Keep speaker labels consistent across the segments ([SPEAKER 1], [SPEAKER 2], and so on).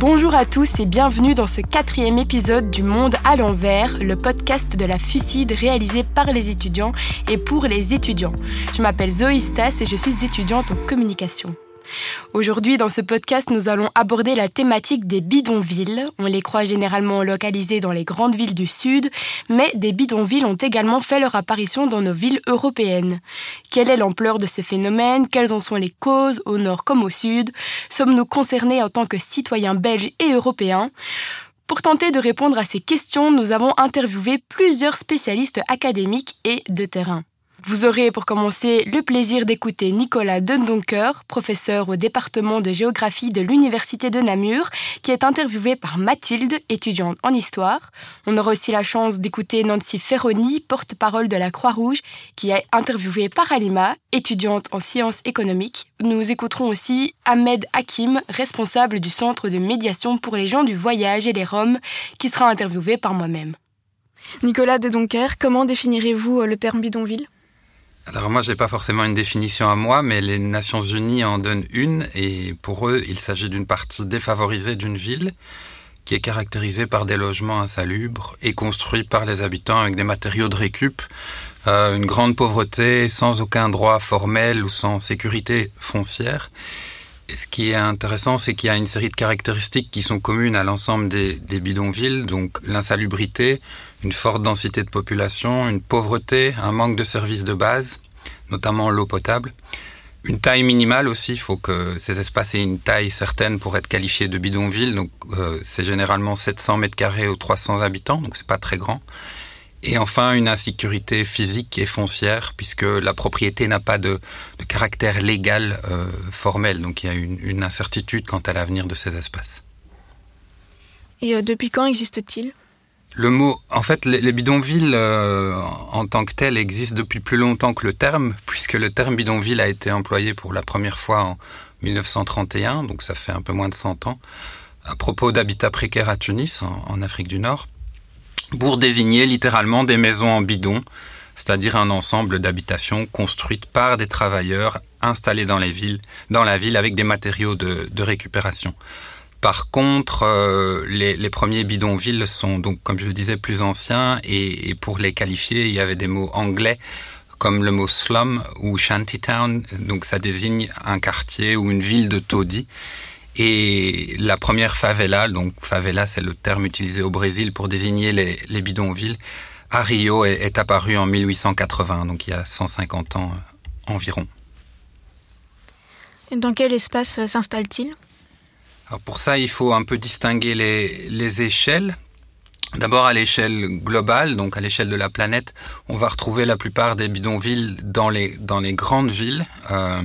[SPEAKER 1] Bonjour à tous et bienvenue dans ce quatrième épisode du Monde à l'envers, le podcast de la FUCID réalisé par les étudiants et pour les étudiants. Je m'appelle Zoé Stas et je suis étudiante en communication. Aujourd'hui, dans ce podcast, nous allons aborder la thématique des bidonvilles. On les croit généralement localisés dans les grandes villes du Sud, mais des bidonvilles ont également fait leur apparition dans nos villes européennes. Quelle est l'ampleur de ce phénomène? Quelles en sont les causes, au nord comme au sud? Sommes-nous concernés en tant que citoyens belges et européens? Pour tenter de répondre à ces questions, nous avons interviewé plusieurs spécialistes académiques et de terrain. Vous aurez pour commencer le plaisir d'écouter Nicolas Dundonker, professeur au département de géographie de l'Université de Namur, qui est interviewé par Mathilde, étudiante en histoire. On aura aussi la chance d'écouter Nancy Ferroni, porte-parole de la Croix-Rouge, qui est interviewée par Alima, étudiante en sciences économiques. Nous écouterons aussi Ahmed Hakim, responsable du Centre de médiation pour les gens du voyage et les Roms, qui sera interviewé par moi-même.
[SPEAKER 2] Nicolas Dundonker, comment définirez-vous le terme bidonville?
[SPEAKER 3] Alors moi, j'ai pas forcément une définition à moi, mais les Nations Unies en donnent une, et pour eux, il s'agit d'une partie défavorisée d'une ville qui est caractérisée par des logements insalubres et construits par les habitants avec des matériaux de récup, euh, une grande pauvreté, sans aucun droit formel ou sans sécurité foncière. Ce qui est intéressant, c'est qu'il y a une série de caractéristiques qui sont communes à l'ensemble des, bidonvilles, donc l'insalubrité, une forte densité de population, une pauvreté, un manque de services de base, notamment l'eau potable. Une taille minimale aussi, il faut que ces espaces aient une taille certaine pour être qualifiés de bidonville. Donc euh, c'est généralement 700 mètres carrés aux 300 habitants, donc c'est pas très grand. Et enfin une insécurité physique et foncière, puisque la propriété n'a pas de, de, caractère légal euh, formel. Donc il y a une, une incertitude quant à l'avenir de ces espaces.
[SPEAKER 2] Et euh, depuis quand existe-t-il?
[SPEAKER 3] Le mot, en fait, les, bidonvilles euh, en tant que tels existent depuis plus longtemps que le terme, puisque le terme bidonville a été employé pour la première fois en 1931, donc ça fait un peu moins de 100 ans, à propos d'habitats précaires à Tunis, en, en, Afrique du Nord, pour désigner littéralement des maisons en bidon, c'est-à-dire un ensemble d'habitations construites par des travailleurs installés dans les villes, dans la ville avec des matériaux de, de récupération. Par contre, euh, les, les, premiers bidonvilles sont donc, comme je le disais, plus anciens et, et, pour les qualifier, il y avait des mots anglais comme le mot slum ou shantytown. Donc, ça désigne un quartier ou une ville de taudis. Et la première favela, donc favela, c'est le terme utilisé au Brésil pour désigner les, les bidonvilles, à Rio est, est apparue en 1880, donc il y a 150 ans environ.
[SPEAKER 2] Et dans quel espace s'installe-t-il?
[SPEAKER 3] Alors pour ça, il faut un peu distinguer les, les échelles. D'abord à l'échelle globale, donc à l'échelle de la planète, on va retrouver la plupart des bidonvilles dans les, dans les grandes villes, euh,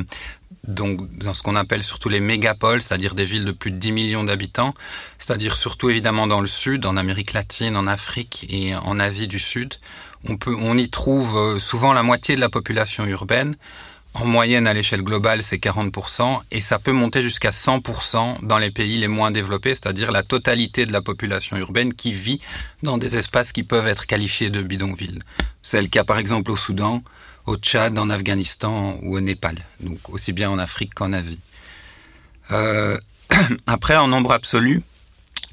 [SPEAKER 3] donc dans ce qu'on appelle surtout les mégapoles, c'est-à-dire des villes de plus de 10 millions d'habitants, c'est-à-dire surtout évidemment dans le sud, en Amérique latine, en Afrique et en Asie du Sud. On, peut, on y trouve euh, souvent la moitié de la population urbaine, en moyenne, à l'échelle globale, c'est 40%, et ça peut monter jusqu'à 100% dans les pays les moins développés, c'est-à-dire la totalité de la population urbaine qui vit dans des espaces qui peuvent être qualifiés de bidonvilles. C'est le cas par exemple au Soudan, au Tchad, en Afghanistan ou au Népal, donc aussi bien en Afrique qu'en Asie. Euh, après, en nombre absolu,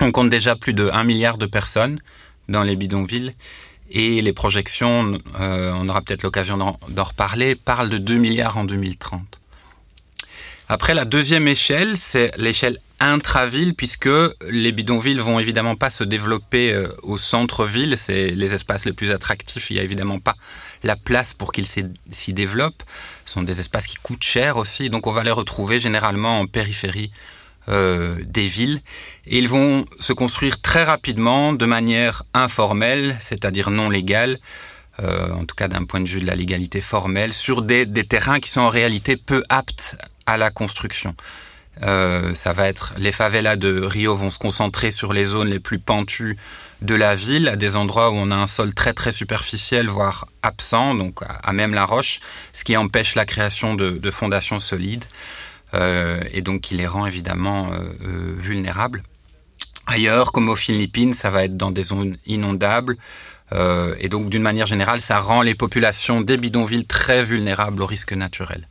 [SPEAKER 3] on compte déjà plus de 1 milliard de personnes dans les bidonvilles, et les projections, euh, on aura peut-être l'occasion d'en reparler, parlent de 2 milliards en 2030. Après, la deuxième échelle, c'est l'échelle intraville, puisque les bidonvilles vont évidemment pas se développer euh, au centre-ville, c'est les espaces les plus attractifs, il n'y a évidemment pas la place pour qu'ils s'y développent. Ce sont des espaces qui coûtent cher aussi, donc on va les retrouver généralement en périphérie euh, des villes. Et ils vont se construire très rapidement de manière informelle, c'est-à-dire non légale, euh, en tout cas d'un point de vue de la légalité formelle, sur des, des, terrains qui sont en réalité peu aptes à la construction. Euh, ça va être les favelas de Rio vont se concentrer sur les zones les plus pentues de la ville, à des endroits où on a un sol très très superficiel, voire absent, donc à, même la roche, ce qui empêche la création de, fondations solides euh, et donc qui les rend évidemment euh, vulnérables. Ailleurs, comme aux Philippines, ça va être dans des zones inondables. Et donc, d'une manière générale, ça rend les populations des bidonvilles très vulnérables aux risques naturels.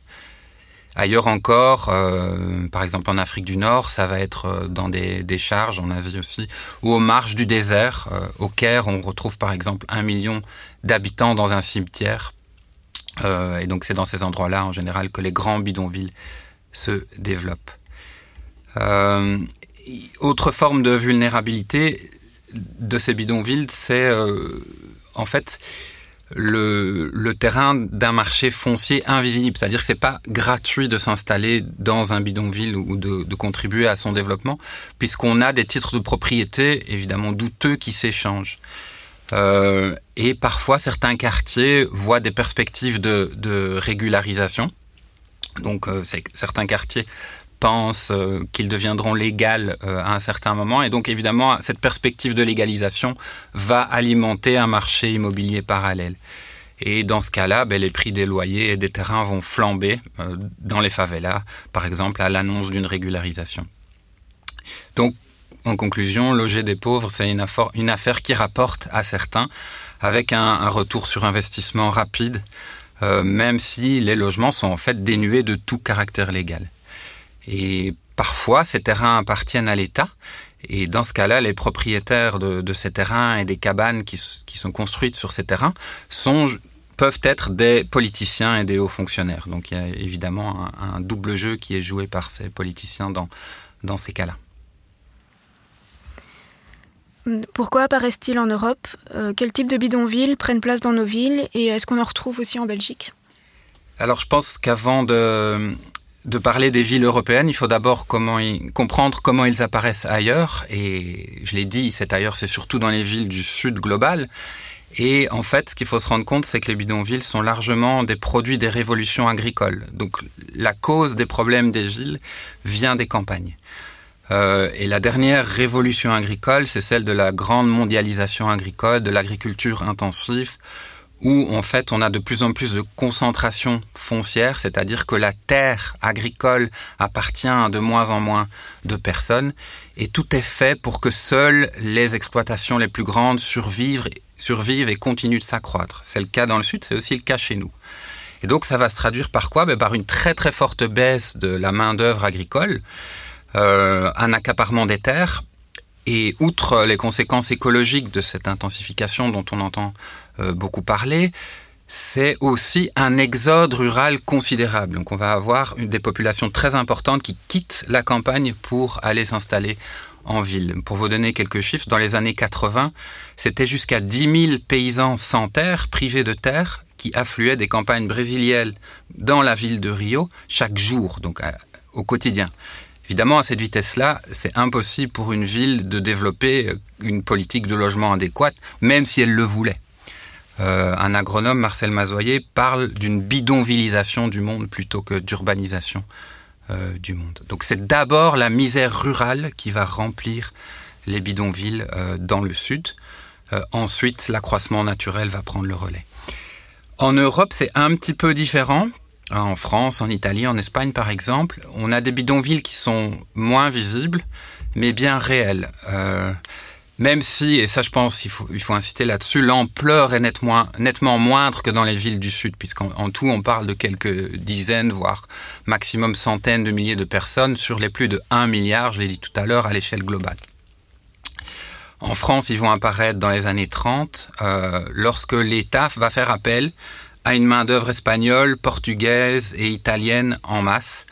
[SPEAKER 3] Ailleurs encore, euh, par exemple en Afrique du Nord, ça va être euh, dans des, charges, en Asie aussi, ou aux marges du désert. Euh, au Caire, on retrouve par exemple un million d'habitants dans un cimetière. Et donc c'est dans ces endroits-là, en général, que les grands bidonvilles se développent. Autre forme de vulnérabilité de ces bidonvilles, c'est en fait le, le terrain d'un marché foncier invisible. C'est-à-dire que c'est pas gratuit de s'installer dans un bidonville ou de, de contribuer à son développement, puisqu'on a des titres de propriété évidemment douteux qui s'échangent. Euh, et parfois, certains quartiers voient des perspectives de, de régularisation. Donc, euh, certains quartiers pensent euh, qu'ils deviendront légaux euh, à un certain moment. Et donc, évidemment, cette perspective de légalisation va alimenter un marché immobilier parallèle. Et dans ce cas-là, ben, les prix des loyers et des terrains vont flamber euh, dans les favelas, par exemple, à l'annonce d'une régularisation. Donc, en conclusion, loger des pauvres, c'est une, affaire qui rapporte à certains, avec un, un retour sur investissement rapide, euh, même si les logements sont en fait dénués de tout caractère légal. Et parfois, ces terrains appartiennent à l'État. Et dans ce cas-là, les propriétaires de, de, ces terrains et des cabanes qui, qui, sont construites sur ces terrains sont, peuvent être des politiciens et des hauts fonctionnaires. Donc il y a évidemment un, un double jeu qui est joué par ces politiciens dans, dans ces cas-là.
[SPEAKER 2] Pourquoi apparaissent-ils en Europe? Euh, Quel type de bidonvilles prennent place dans nos villes? Et est-ce qu'on en retrouve aussi en Belgique?
[SPEAKER 3] Alors je pense qu'avant de, de parler des villes européennes, il faut d'abord comment comprendre comment ils apparaissent ailleurs. Et je l'ai dit, c'est ailleurs, c'est surtout dans les villes du sud global. Et en fait, ce qu'il faut se rendre compte, c'est que les bidonvilles sont largement des produits des révolutions agricoles. Donc la cause des problèmes des villes vient des campagnes. Euh, et la dernière révolution agricole, c'est celle de la grande mondialisation agricole, de l'agriculture intensive, où en fait on a de plus en plus de concentration foncière, c'est-à-dire que la terre agricole appartient à de moins en moins de personnes, et tout est fait pour que seules les exploitations les plus grandes survivent, survivent et continuent de s'accroître. C'est le cas dans le sud, c'est aussi le cas chez nous. Et donc ça va se traduire par quoi? Ben, Par une très très forte baisse de la main-d'œuvre agricole, euh, un accaparement des terres. Et outre les conséquences écologiques de cette intensification dont on entend beaucoup parler, c'est aussi un exode rural considérable. Donc on va avoir des populations très importantes qui quittent la campagne pour aller s'installer en ville. Pour vous donner quelques chiffres, dans les années 80, c'était jusqu'à 10 000 paysans sans terre, privés de terre, qui affluaient des campagnes brésiliennes dans la ville de Rio chaque jour, donc au quotidien. Évidemment, à cette vitesse-là, c'est impossible pour une ville de développer une politique de logement adéquate, même si elle le voulait. Euh, un agronome, Marcel Mazoyer, parle d'une bidonvillisation du monde plutôt que d'urbanisation euh, du monde. Donc c'est d'abord la misère rurale qui va remplir les bidonvilles euh, dans le sud. Ensuite, l'accroissement naturel va prendre le relais. En Europe, c'est un petit peu différent en France, en Italie, en Espagne par exemple, on a des bidonvilles qui sont moins visibles, mais bien réels. Même si, et ça je pense il faut, il inciter là-dessus, l'ampleur est nettement, nettement moindre que dans les villes du Sud, puisqu'en tout on parle de quelques dizaines, voire maximum centaines de milliers de personnes sur les plus de 1 milliard, je l'ai dit tout à l'heure, à l'échelle globale. En France, ils vont apparaître dans les années 30, euh, lorsque l'État va faire appel à une main-d'œuvre espagnole, portugaise et italienne en masse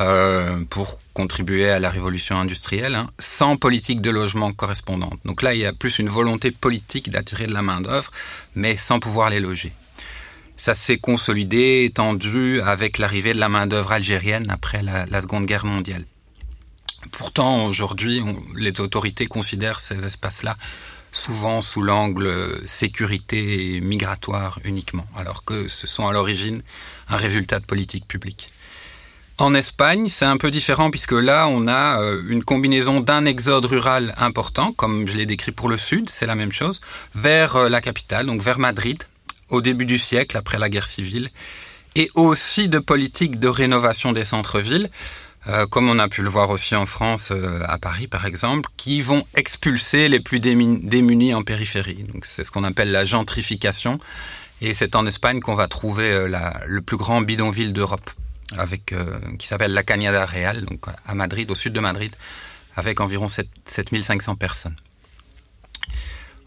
[SPEAKER 3] euh, pour contribuer à la révolution industrielle, hein, sans politique de logement correspondante. Donc là, il y a plus une volonté politique d'attirer de la main-d'œuvre, mais sans pouvoir les loger. Ça s'est consolidé, étendu avec l'arrivée de la main-d'œuvre algérienne après la, la, Seconde Guerre mondiale. Pourtant, aujourd'hui, les autorités considèrent ces espaces-là souvent sous l'angle sécurité migratoire uniquement, alors que ce sont à l'origine un résultat de politique publique. En Espagne, c'est un peu différent puisque là, on a une combinaison d'un exode rural important, comme je l'ai décrit pour le sud, c'est la même chose, vers la capitale, donc vers Madrid, au début du siècle, après la guerre civile, et aussi de politique de rénovation des centres-villes, euh, comme on a pu le voir aussi en France, euh, à Paris par exemple, qui vont expulser les plus démunis en périphérie. Donc c'est ce qu'on appelle la gentrification, et c'est en Espagne qu'on va trouver euh, le plus grand bidonville d'Europe. Avec, qui s'appelle la Cañada Real, donc à Madrid, au sud de Madrid, avec environ 7, 7500 personnes.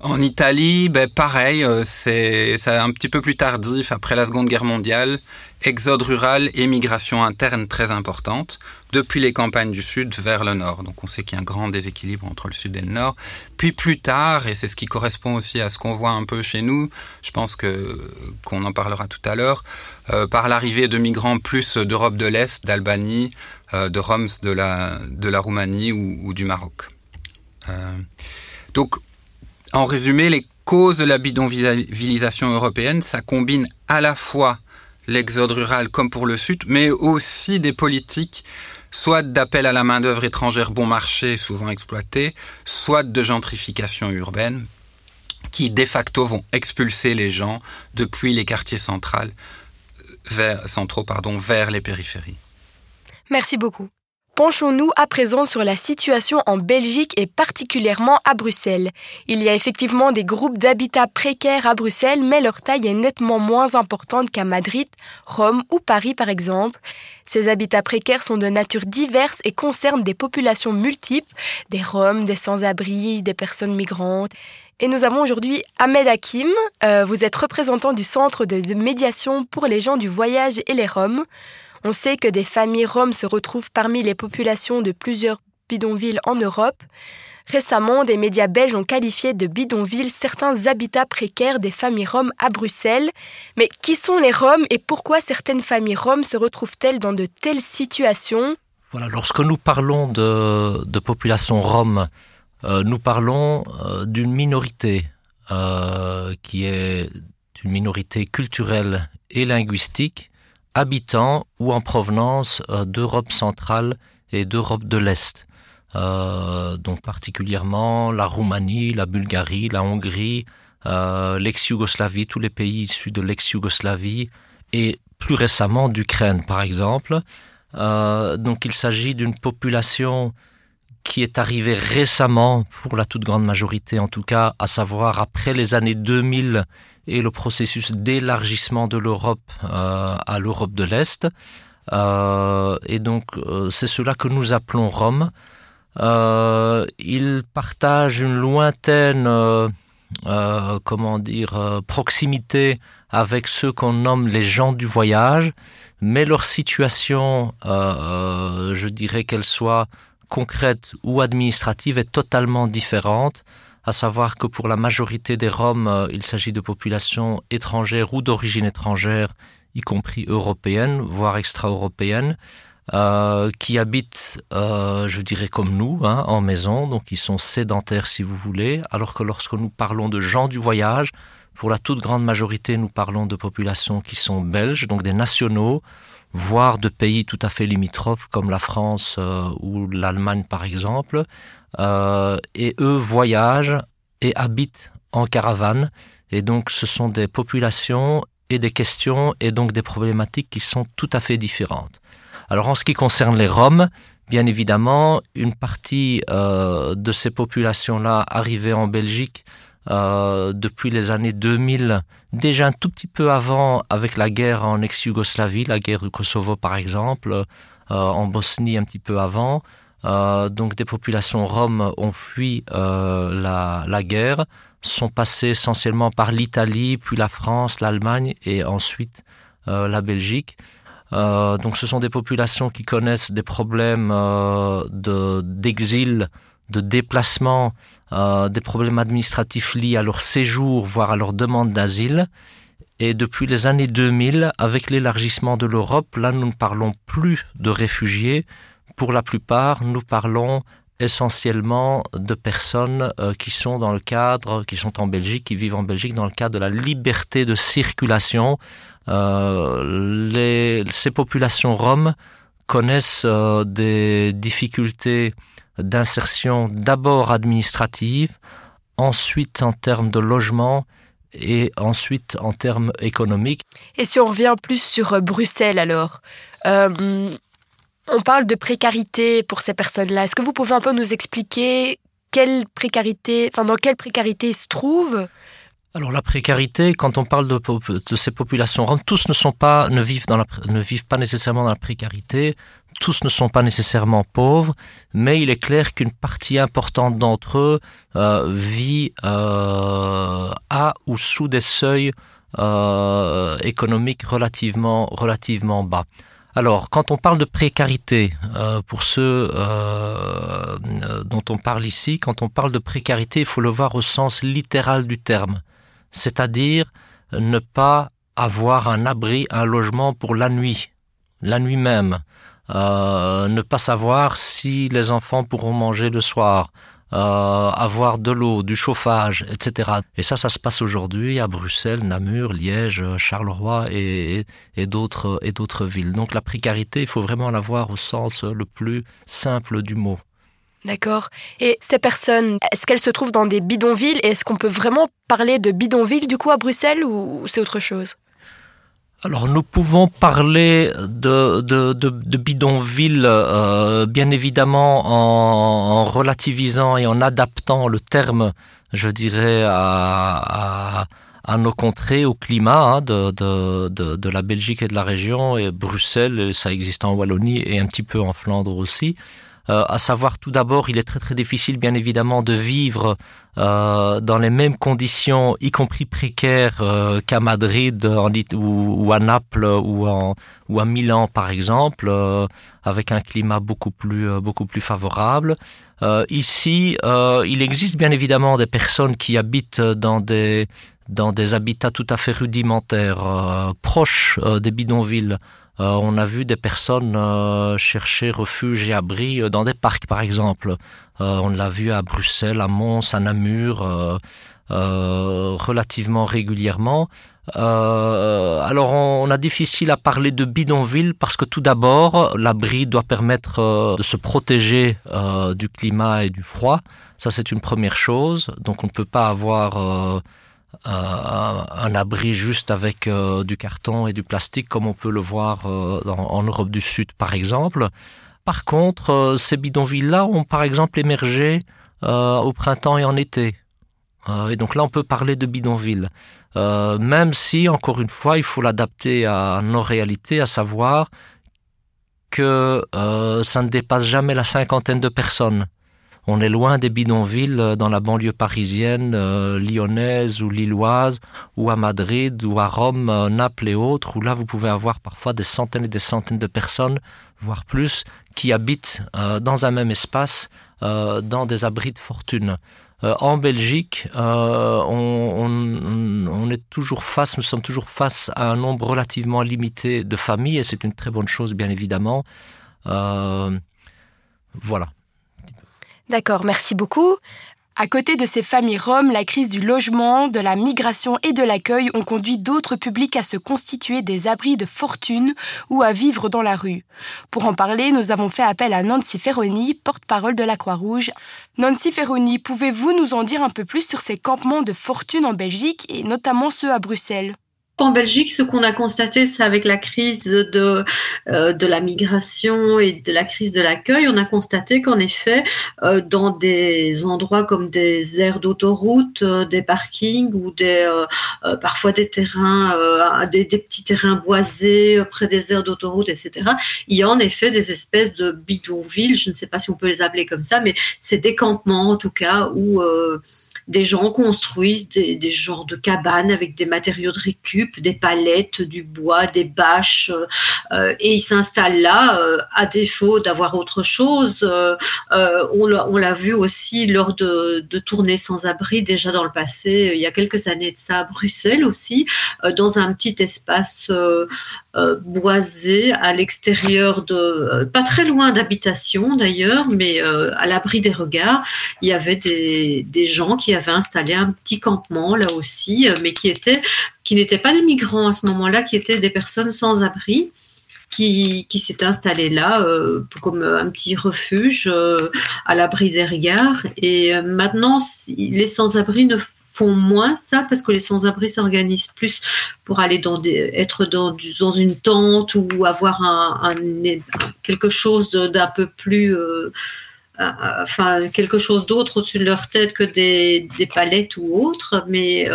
[SPEAKER 3] En Italie, ben pareil, euh, c'est un petit peu plus tardif après la Seconde Guerre mondiale. Exode rural et migration interne très importante depuis les campagnes du sud vers le nord. Donc on sait qu'il y a un grand déséquilibre entre le sud et le nord. Puis plus tard, et c'est ce qui correspond aussi à ce qu'on voit un peu chez nous, je pense que qu'on en parlera tout à l'heure, euh, par l'arrivée de migrants plus d'Europe de l'Est, d'Albanie, euh, de Roms de la, de la Roumanie ou, du Maroc. Donc en résumé, les causes de la bidonvillisation européenne, ça combine à la fois l'exode rural comme pour le Sud, mais aussi des politiques soit d'appel à la main-d'œuvre étrangère bon marché, souvent exploitée, soit de gentrification urbaine, qui de facto vont expulser les gens depuis les quartiers vers, centraux vers les périphéries.
[SPEAKER 1] Merci beaucoup. Penchons-nous à présent sur la situation en Belgique et particulièrement à Bruxelles. Il y a effectivement des groupes d'habitats précaires à Bruxelles, mais leur taille est nettement moins importante qu'à Madrid, Rome ou Paris par exemple. Ces habitats précaires sont de nature diverse et concernent des populations multiples, des Roms, des sans-abri, des personnes migrantes. Et nous avons aujourd'hui Ahmed Hakim. Euh, vous êtes représentant du Centre de médiation pour les gens du voyage et les Roms. On sait que des familles roms se retrouvent parmi les populations de plusieurs bidonvilles en Europe. Récemment, des médias belges ont qualifié de bidonvilles certains habitats précaires des familles roms à Bruxelles. Mais qui sont les roms et pourquoi certaines familles roms se retrouvent-elles dans de telles situations?
[SPEAKER 4] Voilà, lorsque nous parlons de, population rom, euh, nous parlons euh, d'une minorité euh, qui est une minorité culturelle et linguistique habitants ou en provenance euh, d'Europe centrale et d'Europe de l'Est. Euh, donc particulièrement la Roumanie, la Bulgarie, la Hongrie, euh, l'ex-Yougoslavie, tous les pays issus de l'ex-Yougoslavie et plus récemment d'Ukraine par exemple. Donc il s'agit d'une population qui est arrivée récemment, pour la toute grande majorité en tout cas, à savoir après les années 2000 et le processus d'élargissement de l'Europe euh, à l'Europe de l'Est. Euh, et donc euh, c'est cela que nous appelons Rome. Ils partagent une lointaine, comment dire, proximité avec ceux qu'on nomme les gens du voyage, mais leur situation, je dirais qu'elle soit concrète ou administrative, est totalement différente à savoir que pour la majorité des Roms, euh, il s'agit de populations étrangères ou d'origine étrangère, y compris européennes, voire extra-européennes, euh, qui habitent, euh, je dirais comme nous, hein, en maison, donc ils sont sédentaires si vous voulez, alors que lorsque nous parlons de gens du voyage, pour la toute grande majorité, nous parlons de populations qui sont belges, donc des nationaux, voire de pays tout à fait limitrophes comme la France euh, ou l'Allemagne par exemple, euh, et eux voyagent et habitent en caravane, et donc ce sont des populations et des questions et donc des problématiques qui sont tout à fait différentes. Alors en ce qui concerne les Roms, bien évidemment, une partie euh, de ces populations-là arrivées en Belgique euh, depuis les années 2000, déjà un tout petit peu avant avec la guerre en ex-Yougoslavie, la guerre du Kosovo par exemple, euh, en Bosnie un petit peu avant. Euh, donc des populations roms ont fui la, guerre, sont passées essentiellement par l'Italie, puis la France, l'Allemagne et ensuite la Belgique. Donc ce sont des populations qui connaissent des problèmes d'exil, de, de, déplacement, euh, des problèmes administratifs liés à leur séjour, voire à leur demande d'asile. Et depuis les années 2000, avec l'élargissement de l'Europe, là nous ne parlons plus de réfugiés, pour la plupart, nous parlons essentiellement de personnes euh, qui sont dans le cadre, qui sont en Belgique, qui vivent en Belgique dans le cadre de la liberté de circulation. Euh, ces populations roms connaissent des difficultés d'insertion d'abord administrative, ensuite en termes de logement et ensuite en termes économiques.
[SPEAKER 1] Et si on revient plus sur euh, Bruxelles alors euh, on parle de précarité pour ces personnes-là. Est-ce que vous pouvez un peu nous expliquer quelle précarité, enfin dans quelle précarité ils se trouvent
[SPEAKER 4] alors la précarité, quand on parle de, de, ces populations roms, tous ne sont pas ne vivent dans la, ne vivent pas nécessairement dans la précarité, tous ne sont pas nécessairement pauvres, mais il est clair qu'une partie importante d'entre eux euh, vit euh, à ou sous des seuils euh, économiques relativement relativement bas. Alors, quand on parle de précarité, pour ceux dont on parle ici, quand on parle de précarité, il faut le voir au sens littéral du terme c'est-à-dire ne pas avoir un abri, un logement pour la nuit, la nuit même, euh, ne pas savoir si les enfants pourront manger le soir, euh, avoir de l'eau, du chauffage, etc. Et ça, ça se passe aujourd'hui à Bruxelles, Namur, Liège, Charleroi et, et d'autres villes. Donc la précarité, il faut vraiment la voir au sens le plus simple du mot.
[SPEAKER 1] D'accord. Et ces personnes, est-ce qu'elles se trouvent dans des bidonvilles? Est-ce qu'on peut vraiment parler de bidonvilles du coup à Bruxelles ou c'est autre chose?
[SPEAKER 4] Alors nous pouvons parler de, bidonville, euh, bien évidemment en, relativisant et en adaptant le terme, je dirais, à, nos contrées, au climat hein, de, de, la Belgique et de la région, et Bruxelles, ça existe en Wallonie et un petit peu en Flandre aussi. Euh, à savoir tout d'abord, il est très très difficile bien évidemment de vivre euh, dans les mêmes conditions, y compris précaires euh, qu'à Madrid ou, à Naples ou, à Milan par exemple, euh, avec un climat beaucoup plus beaucoup plus favorable. Ici, il existe bien évidemment des personnes qui habitent dans des dans des habitats tout à fait rudimentaires, proches des bidonvilles euh, on a vu des personnes euh, chercher refuge et abri euh, dans des parcs, par exemple. on l'a vu à Bruxelles, à Mons, à Namur, relativement régulièrement. alors on, a difficile à parler de bidonville parce que tout d'abord, l'abri doit permettre de se protéger du climat et du froid. Ça c'est une première chose. Donc on ne peut pas avoir un, abri juste avec euh, du carton et du plastique comme on peut le voir euh, en Europe du Sud par exemple. Par contre, euh, ces bidonvilles-là ont par exemple émergé au printemps et en été. Et donc là, on peut parler de bidonville. Même si, encore une fois, il faut l'adapter à nos réalités, à savoir que ça ne dépasse jamais la cinquantaine de personnes. On est loin des bidonvilles euh, dans la banlieue parisienne, euh, lyonnaise ou lilloise, ou à Madrid, ou à Rome, euh, Naples et autres, où là vous pouvez avoir parfois des centaines et des centaines de personnes, voire plus, qui habitent dans un même espace, dans des abris de fortune. En Belgique, on, on, est toujours face, nous sommes toujours face à un nombre relativement limité de familles, et c'est une très bonne chose, bien évidemment. voilà.
[SPEAKER 1] D'accord, merci beaucoup. À côté de ces familles roms, la crise du logement, de la migration et de l'accueil ont conduit d'autres publics à se constituer des abris de fortune ou à vivre dans la rue. Pour en parler, nous avons fait appel à Nancy Ferroni, porte-parole de la Croix-Rouge. Nancy Ferroni, pouvez-vous nous en dire un peu plus sur ces campements de fortune en Belgique et notamment ceux à Bruxelles?
[SPEAKER 5] En Belgique, ce qu'on a constaté, c'est avec la crise de, euh, de la migration et de la crise de l'accueil, on a constaté qu'en effet, euh, dans des endroits comme des aires d'autoroute, euh, des parkings ou des, parfois des terrains, des, des, petits terrains boisés près des aires d'autoroute, etc., il y a en effet des espèces de bidonvilles, je ne sais pas si on peut les appeler comme ça, mais c'est des campements en tout cas où des gens construisent des, genres de cabanes avec des matériaux de récup, des palettes, du bois, des bâches, euh, et ils s'installent là euh, à défaut d'avoir autre chose. Euh, euh on l'a vu aussi lors de, tournées sans abri déjà dans le passé, il y a quelques années de ça à Bruxelles aussi, euh, dans un petit espace euh, euh, boisé à l'extérieur de euh, pas très loin d'habitation d'ailleurs mais euh, à l'abri des regards il y avait des, des gens qui avaient installé un petit campement là aussi euh, mais qui étaient qui n'étaient pas des migrants à ce moment-là qui étaient des personnes sans abri qui, qui s'est installé là euh, comme un petit refuge euh, à l'abri des regards et maintenant les sans-abri ne font moins ça parce que les sans-abri s'organisent plus pour aller dans être dans, dans une tente ou avoir quelque chose d'un peu plus enfin quelque chose d'autre au-dessus de leur tête que des, palettes ou autres. Mais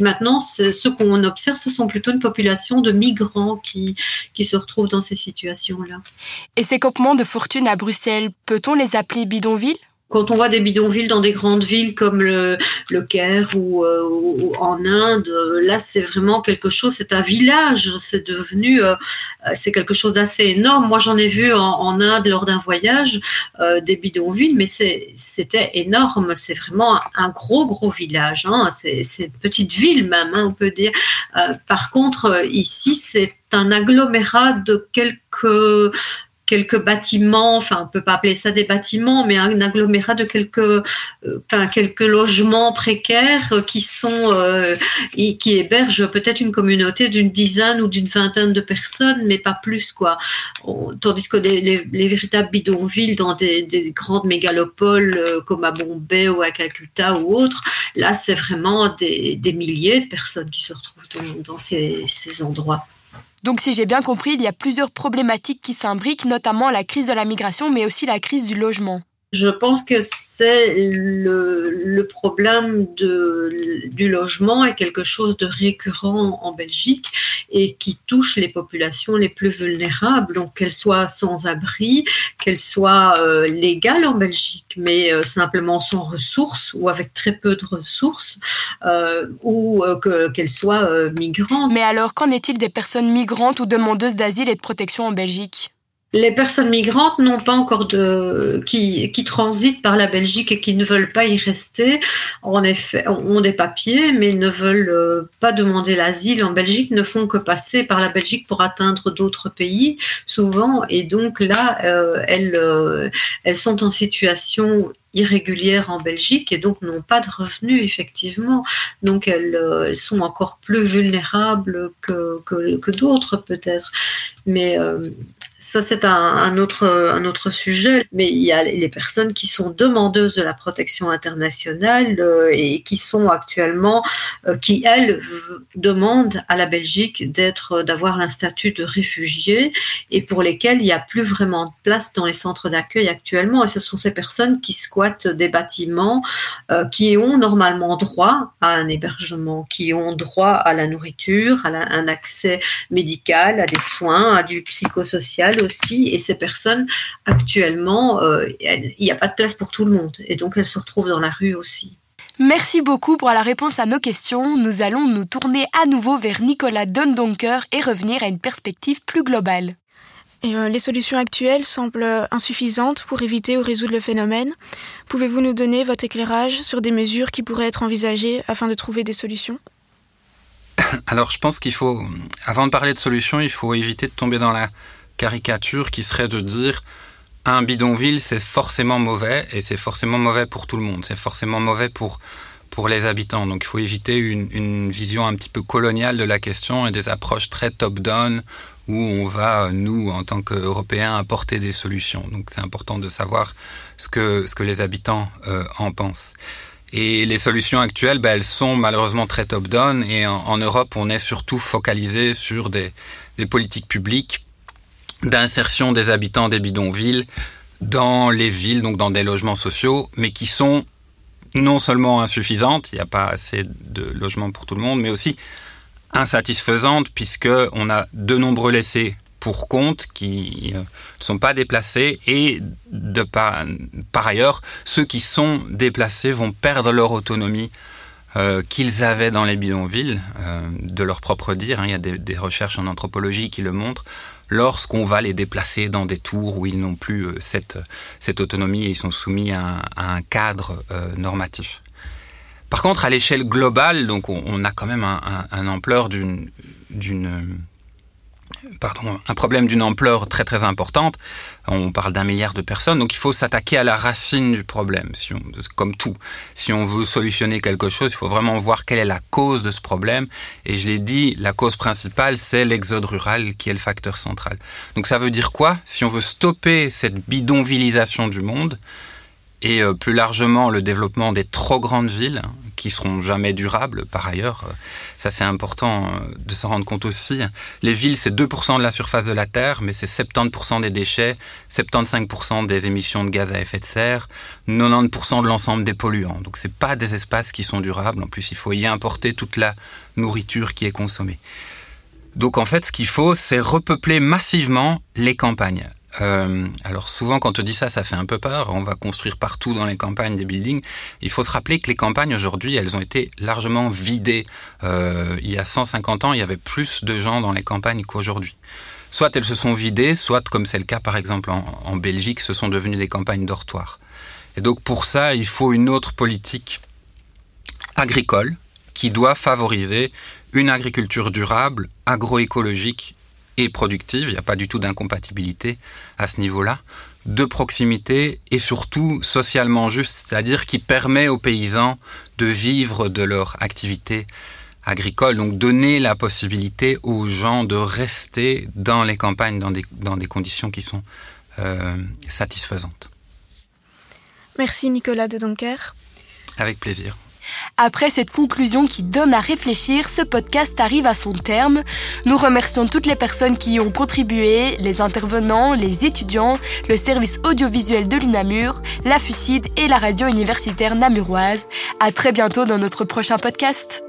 [SPEAKER 5] maintenant, ce qu'on observe, ce sont plutôt une population de migrants qui, qui se retrouvent dans ces situations-là.
[SPEAKER 1] Et ces campements de fortune à Bruxelles, peut-on les appeler bidonvilles?
[SPEAKER 5] Quand on voit des bidonvilles dans des grandes villes comme le, Caire ou, euh, en Inde, là c'est vraiment quelque chose, c'est un village, c'est devenu, euh, c'est quelque chose d'assez énorme. Moi j'en ai vu en, Inde lors d'un voyage euh, des bidonvilles, mais c'était énorme, c'est vraiment un, gros gros village, hein. c'est une petite ville même, hein, on peut dire. par contre ici c'est un agglomérat de quelques quelques bâtiments, enfin on peut pas appeler ça des bâtiments, mais un agglomérat de quelques, euh, quelques logements précaires qui sont euh, qui hébergent peut-être une communauté d'une dizaine ou d'une vingtaine de personnes, mais pas plus quoi. Tandis que les, véritables bidonvilles dans des, grandes mégalopoles euh, comme à Bombay ou à Calcutta ou autres, là c'est vraiment des, milliers de personnes qui se retrouvent dans, ces endroits.
[SPEAKER 1] Donc si j'ai bien compris, il y a plusieurs problématiques qui s'imbriquent, notamment la crise de la migration, mais aussi la crise du logement.
[SPEAKER 5] Je pense que c'est le, problème du logement est quelque chose de récurrent en Belgique et qui touche les populations les plus vulnérables, donc qu'elles soient sans abri, qu'elles soient euh, légales en Belgique, mais euh, simplement sans ressources ou avec très peu de ressources, euh, ou qu'elles soient migrantes.
[SPEAKER 1] Mais alors, qu'en est-il des personnes migrantes ou demandeuses d'asile et de protection en Belgique?
[SPEAKER 5] Les personnes migrantes n'ont pas encore de qui, transitent par la Belgique et qui ne veulent pas y rester, en effet, ont des papiers, mais ne veulent euh, pas demander l'asile en Belgique, ne font que passer par la Belgique pour atteindre d'autres pays, souvent, et donc là, euh, elles, euh, elles sont en situation irrégulière en Belgique et donc n'ont pas de revenus effectivement. Donc elles, sont encore plus vulnérables que, que, que d'autres peut-être. Mais ça, c'est un, autre, sujet. Mais il y a les personnes qui sont demandeuses de la protection internationale euh, et qui sont actuellement, euh, qui elles demandent à la Belgique d'être, d'avoir un statut de réfugié et pour lesquelles il n'y a plus vraiment de place dans les centres d'accueil actuellement. Et ce sont ces personnes qui squattent des bâtiments, euh, qui ont normalement droit à un hébergement, qui ont droit à la nourriture, à un accès médical, à des soins, à du psychosocial aussi. Et ces personnes, actuellement, euh, il n'y a pas de place pour tout le monde. Et donc, elles se retrouvent dans la rue aussi.
[SPEAKER 1] Merci beaucoup pour la réponse à nos questions. Nous allons nous tourner à nouveau vers Nicolas Dundonker et revenir à une perspective plus globale.
[SPEAKER 2] Et euh, les solutions actuelles semblent insuffisantes pour éviter ou résoudre le phénomène. Pouvez-vous nous donner votre éclairage sur des mesures qui pourraient être envisagées afin de trouver des solutions?
[SPEAKER 3] Alors je pense qu'il faut, avant de parler de solutions, il faut éviter de tomber dans la caricature qui serait de dire un bidonville, c'est forcément mauvais et c'est forcément mauvais pour tout le monde. C'est forcément mauvais pour, pour les habitants. Donc il faut éviter une, une vision un petit peu coloniale de la question et des approches très top-down où on va, nous, en tant qu'Européens, apporter des solutions. Donc c'est important de savoir ce que, ce que les habitants euh, en pensent. Et les solutions actuelles, ben, elles sont malheureusement très top-down et en, en, Europe, on est surtout focalisé sur des, des politiques publiques d'insertion des habitants des bidonvilles dans les villes, donc dans des logements sociaux, mais qui sont non seulement insuffisantes, il n'y a pas assez de logements pour tout le monde, mais aussi insatisfaisantes puisque on a de nombreux laissés pour compte qui euh, ne sont pas déplacés et par ailleurs ceux qui sont déplacés vont perdre leur autonomie euh, qu'ils avaient dans les bidonvilles, euh, de leur propre dire. Hein. il y a des, des, recherches en anthropologie qui le montrent lorsqu'on va les déplacer dans des tours où ils n'ont plus euh, cette, cette autonomie et ils sont soumis à un, cadre euh, normatif. Par contre, à l'échelle globale, donc on, a quand même un, un ampleur d'une pardon, un problème d'une ampleur très très importante. On parle d'un milliard de personnes, donc il faut s'attaquer à la racine du problème, comme tout. Si on veut solutionner quelque chose, il faut vraiment voir quelle est la cause de ce problème. Et je l'ai dit, la cause principale, c'est l'exode rural qui est le facteur central. Donc ça veut dire quoi? Si on veut stopper cette bidonvillisation du monde, et euh, plus largement le développement des trop grandes villes qui seront jamais durables par ailleurs. Ça c'est important de s'en rendre compte aussi. Les villes c'est 2% de la surface de la Terre, mais c'est 70% des déchets, 75% des émissions de gaz à effet de serre, 90% de l'ensemble des polluants. Donc c'est pas des espaces qui sont durables. En plus il faut y importer toute la nourriture qui est consommée. Donc en fait, ce qu'il faut, c'est repeupler massivement les campagnes. Euh, alors souvent quand on dit ça, ça fait un peu peur. On va construire partout dans les campagnes des buildings. Il faut se rappeler que les campagnes aujourd'hui, elles ont été largement vidées. Euh, il y a 150 ans, il y avait plus de gens dans les campagnes qu'aujourd'hui. Soit elles se sont vidées, soit comme c'est le cas par exemple en, en Belgique, ce sont devenues des campagnes dortoirs. Et donc pour ça, il faut une autre politique agricole qui doit favoriser une agriculture durable, agroécologique et productive, il n'y a pas du tout d'incompatibilité à ce niveau-là, de proximité et surtout socialement juste, c'est-à-dire qui permet aux paysans de vivre de leur activité agricole, donc donner la possibilité aux gens de rester dans les campagnes dans des, dans des conditions qui sont euh, satisfaisantes.
[SPEAKER 2] Merci Nicolas de Donker.
[SPEAKER 3] Avec plaisir.
[SPEAKER 1] Après cette conclusion qui donne à réfléchir, ce podcast arrive à son terme. Nous remercions toutes les personnes qui y ont contribué, les intervenants, les étudiants, le service audiovisuel de l'UNAMUR, la FUCID et la radio universitaire namuroise. À très bientôt dans notre prochain podcast.